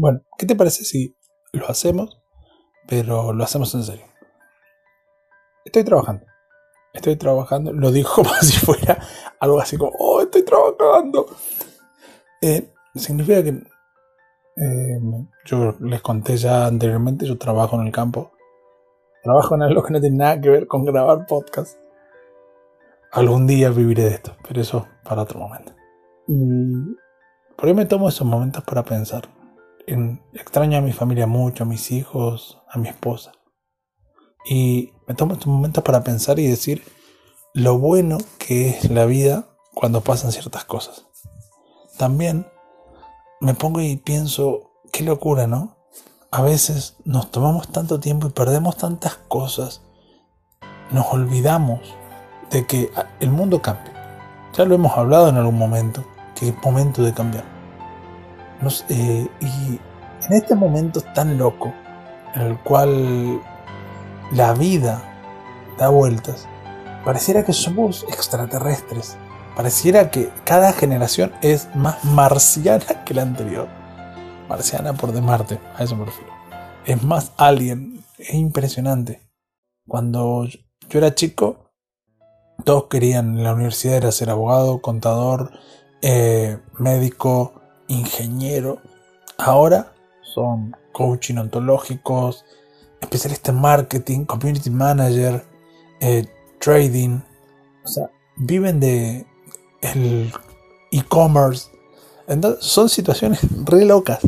Bueno, ¿qué te parece si lo hacemos, pero lo hacemos en serio? Estoy trabajando. Estoy trabajando. Lo digo como si fuera algo así como, oh, estoy trabajando. Eh, significa que eh, yo les conté ya anteriormente, yo trabajo en el campo. Trabajo en algo que no tiene nada que ver con grabar podcast. Algún día viviré de esto, pero eso para otro momento. Y por ahí me tomo esos momentos para pensar. Extraño a mi familia mucho, a mis hijos, a mi esposa. Y me tomo estos momentos para pensar y decir lo bueno que es la vida cuando pasan ciertas cosas. También me pongo y pienso, qué locura, ¿no? A veces nos tomamos tanto tiempo y perdemos tantas cosas. Nos olvidamos de que el mundo cambia. Ya lo hemos hablado en algún momento, que es momento de cambiar. Eh, y en este momento tan loco, en el cual la vida da vueltas, pareciera que somos extraterrestres. Pareciera que cada generación es más marciana que la anterior. Marciana por de Marte, a eso me refiero. Es más alien, es impresionante. Cuando yo era chico, todos querían en la universidad era ser abogado, contador, eh, médico, ingeniero. Ahora son coaching ontológicos, especialistas en marketing, community manager, eh, trading. O sea, viven de el e-commerce. Entonces son situaciones re locas.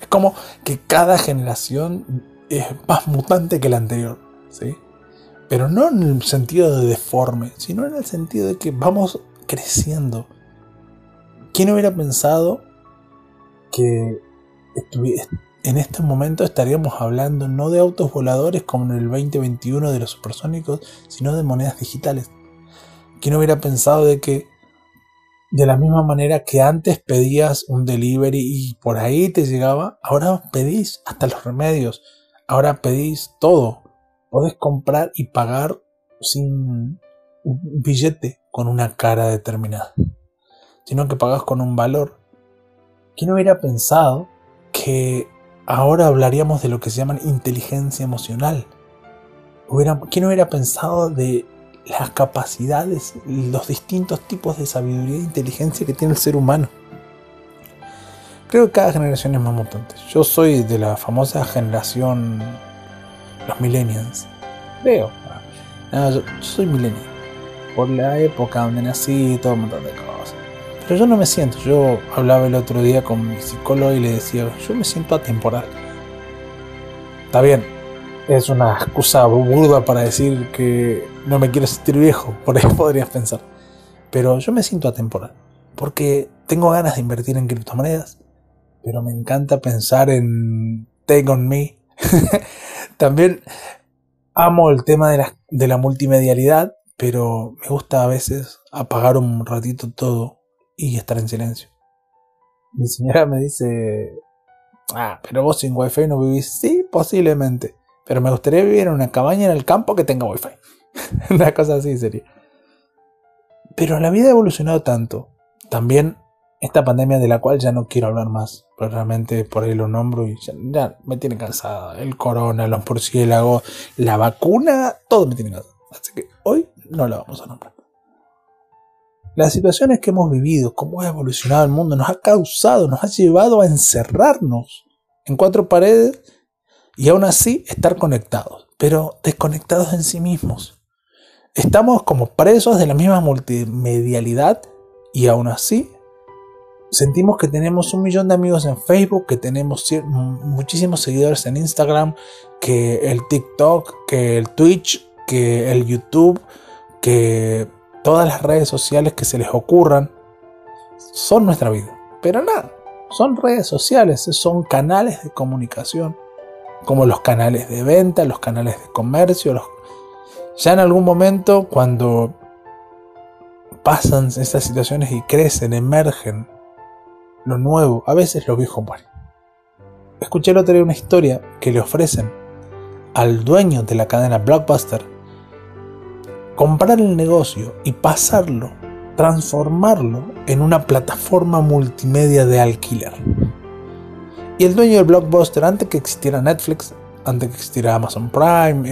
Es como que cada generación es más mutante que la anterior. ¿sí? Pero no en el sentido de deforme, sino en el sentido de que vamos creciendo. ¿Quién hubiera pensado que en este momento estaríamos hablando no de autos voladores como en el 2021 de los supersónicos, sino de monedas digitales? ¿Quién hubiera pensado de que de la misma manera que antes pedías un delivery y por ahí te llegaba, ahora pedís hasta los remedios, ahora pedís todo. Podés comprar y pagar sin un billete con una cara determinada, sino que pagas con un valor. ¿Quién hubiera pensado que ahora hablaríamos de lo que se llama inteligencia emocional? ¿Quién hubiera pensado de las capacidades, los distintos tipos de sabiduría e inteligencia que tiene el ser humano. Creo que cada generación es más mutante. Yo soy de la famosa generación, los millennials. Veo. yo, soy millennial. Por la época donde nací todo un montón de cosas. Pero yo no me siento. Yo hablaba el otro día con mi psicólogo y le decía, yo me siento atemporal. Está bien, es una excusa burda para decir que no me quiero sentir viejo, por ahí podrías pensar. Pero yo me siento atemporal, porque tengo ganas de invertir en criptomonedas, pero me encanta pensar en Take on Me. También amo el tema de la, de la multimedialidad, pero me gusta a veces apagar un ratito todo y estar en silencio. Mi señora me dice, ah, pero vos sin wifi no vivís. Sí, posiblemente. Pero me gustaría vivir en una cabaña en el campo que tenga wifi. una cosa así sería. Pero la vida ha evolucionado tanto. También esta pandemia de la cual ya no quiero hablar más. Pero realmente por ahí lo nombro y ya, me tiene cansada. El corona, los murciélagos, la vacuna, todo me tiene cansado. Así que hoy no la vamos a nombrar. Las situaciones que hemos vivido, cómo ha evolucionado el mundo, nos ha causado, nos ha llevado a encerrarnos en cuatro paredes y aún así estar conectados, pero desconectados en sí mismos. Estamos como presos de la misma multimedialidad y aún así sentimos que tenemos un millón de amigos en Facebook, que tenemos muchísimos seguidores en Instagram, que el TikTok, que el Twitch, que el YouTube, que todas las redes sociales que se les ocurran son nuestra vida. Pero nada, son redes sociales, son canales de comunicación como los canales de venta, los canales de comercio. Ya en algún momento, cuando pasan estas situaciones y crecen, emergen lo nuevo, a veces lo viejo muere. Escuché el otro día una historia que le ofrecen al dueño de la cadena Blockbuster comprar el negocio y pasarlo, transformarlo en una plataforma multimedia de alquiler. Y el dueño del blockbuster, antes que existiera Netflix, antes que existiera Amazon Prime,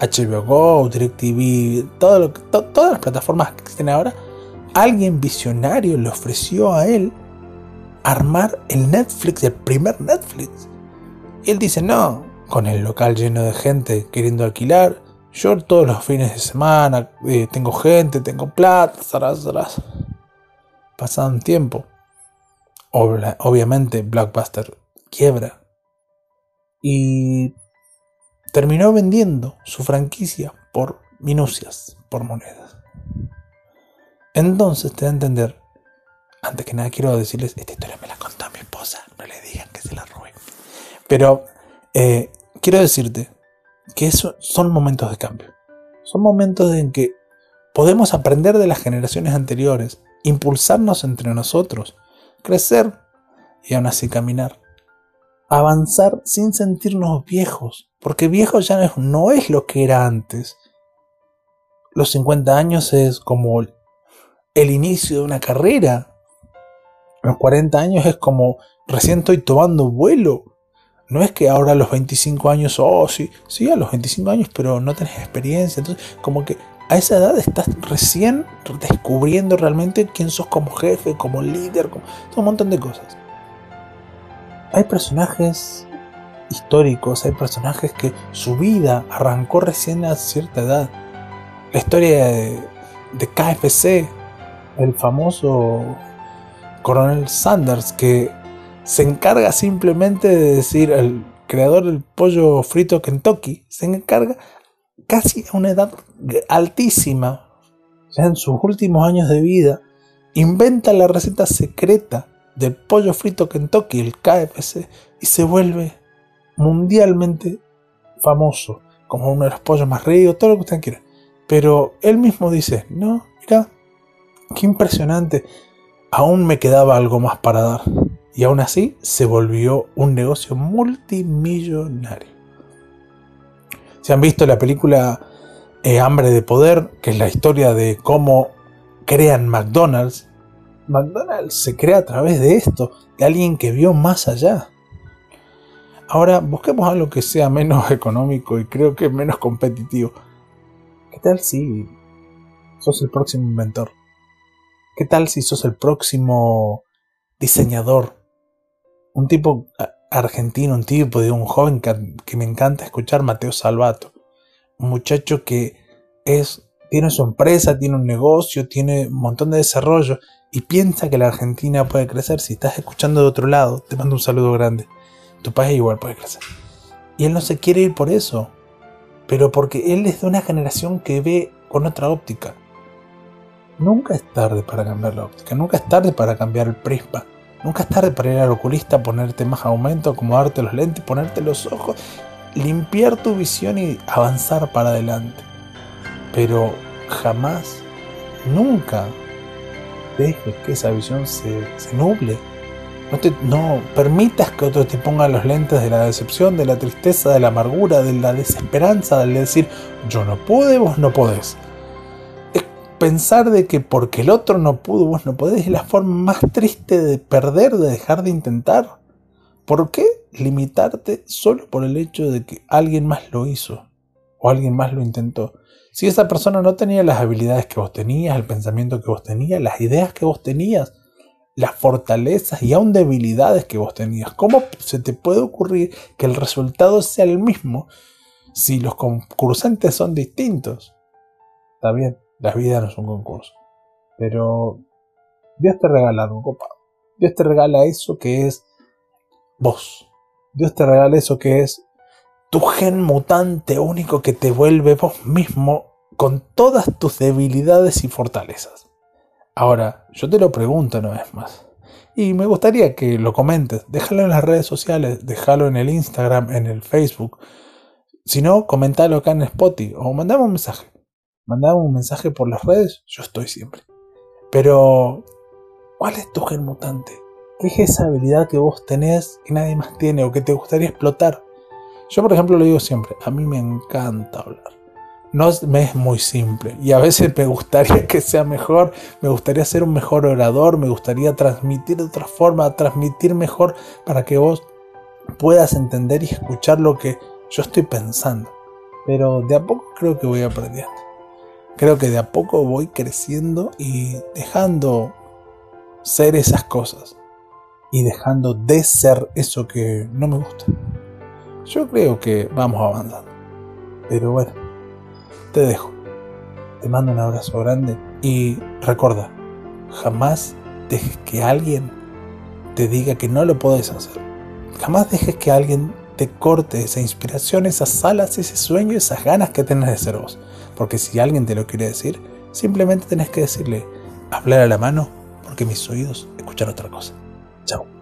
HBO eh, Go, DirecTV, todas las plataformas que existen ahora, alguien visionario le ofreció a él armar el Netflix, el primer Netflix. Y él dice, no, con el local lleno de gente queriendo alquilar, yo todos los fines de semana eh, tengo gente, tengo plata, zaraz, zaraz. Pasado un tiempo, obviamente Blockbuster quiebra y terminó vendiendo su franquicia por minucias, por monedas. Entonces te da a entender, antes que nada quiero decirles, esta historia me la contó mi esposa, no le digan que se la robé. Pero eh, quiero decirte que eso son momentos de cambio. Son momentos en que podemos aprender de las generaciones anteriores, impulsarnos entre nosotros, crecer y aún así caminar. Avanzar sin sentirnos viejos, porque viejo ya no es lo que era antes. Los 50 años es como el inicio de una carrera. Los 40 años es como recién estoy tomando vuelo. No es que ahora a los 25 años, oh, sí, sí, a los 25 años, pero no tenés experiencia. Entonces, como que a esa edad estás recién descubriendo realmente quién sos como jefe, como líder, como un montón de cosas. Hay personajes históricos, hay personajes que su vida arrancó recién a cierta edad. La historia de, de KFC, el famoso coronel Sanders, que se encarga simplemente de decir, el creador del pollo frito Kentucky, se encarga casi a una edad altísima, ya en sus últimos años de vida, inventa la receta secreta del pollo frito Kentucky, el KFC, y se vuelve mundialmente famoso, como uno de los pollos más ricos, todo lo que usted quiera. Pero él mismo dice, no, mira, qué impresionante, aún me quedaba algo más para dar. Y aún así se volvió un negocio multimillonario. Si han visto la película eh, Hambre de Poder, que es la historia de cómo crean McDonald's, McDonald's se crea a través de esto, de alguien que vio más allá. Ahora, busquemos algo que sea menos económico y creo que menos competitivo. ¿Qué tal si sos el próximo inventor? ¿Qué tal si sos el próximo diseñador? Un tipo argentino, un tipo de un joven que, me encanta escuchar, Mateo Salvato. Un muchacho que es, tiene su empresa, tiene un negocio, tiene un montón de desarrollo y piensa que la Argentina puede crecer. Si estás escuchando de otro lado, te mando un saludo grande. Tu país igual puede crecer. Y él no se quiere ir por eso, pero porque él es de una generación que ve con otra óptica. Nunca es tarde para cambiar la óptica, nunca es tarde para cambiar el prisma, nunca es tarde para ir al oculista, ponerte más aumento, acomodarte los lentes, ponerte los ojos, limpiar tu visión y avanzar para adelante. Pero jamás, nunca dejes que esa visión se, nuble. No, te, no permitas que otros te pongan los lentes de la decepción, de la tristeza, de la amargura, de la desesperanza, de decir yo no pude, vos no podés pensar de que porque el otro no pudo, vos no podés, es la forma más triste de perder, de dejar de intentar. ¿Por qué limitarte solo por el hecho de que alguien más lo hizo o alguien más lo intentó? Si esa persona no tenía las habilidades que vos tenías, el pensamiento que vos tenías, las ideas que vos tenías, las fortalezas y aún debilidades que vos tenías, ¿cómo se te puede ocurrir que el resultado sea el mismo si los concursantes son distintos? Está bien, la vida no es un concurso. Pero Dios te regala algo copado. Dios te regala eso que es vos. Dios te regala eso que es tu gen mutante único que te vuelve vos mismo con todas tus debilidades y fortalezas. Ahora, yo te lo pregunto una vez más. Y me gustaría que lo comentes. Déjalo en las redes sociales, déjalo en el Instagram, en el Facebook. Si no, comentalo acá en Spotify o mandame un mensaje mandame un mensaje por las redes, yo estoy siempre. Pero, ¿cuál es tu gen mutante? ¿Qué es esa habilidad que vos tenés y nadie más tiene o que te gustaría explotar? Yo, por ejemplo, lo digo siempre, a mí me encanta hablar. No me es muy simple y a veces me gustaría que sea mejor, me gustaría ser un mejor orador, me gustaría transmitir de otra forma, transmitir mejor para que vos puedas entender y escuchar lo que yo estoy pensando. Pero de a poco creo que voy aprendiendo. Creo que de a poco voy creciendo y dejando ser esas cosas. Y dejando de ser eso que no me gusta. Yo creo que vamos avanzando. Pero bueno, te dejo. Te mando un abrazo grande y recuerda, jamás dejes que alguien te diga que no lo puedes hacer. Jamás dejes que alguien te corte esa inspiración, esas alas, ese sueño, esas ganas que tenés de ser vos. Porque si alguien te lo quiere decir, simplemente tenés que decirle, hablar a la mano, porque mis oídos escuchan otra cosa. Chao.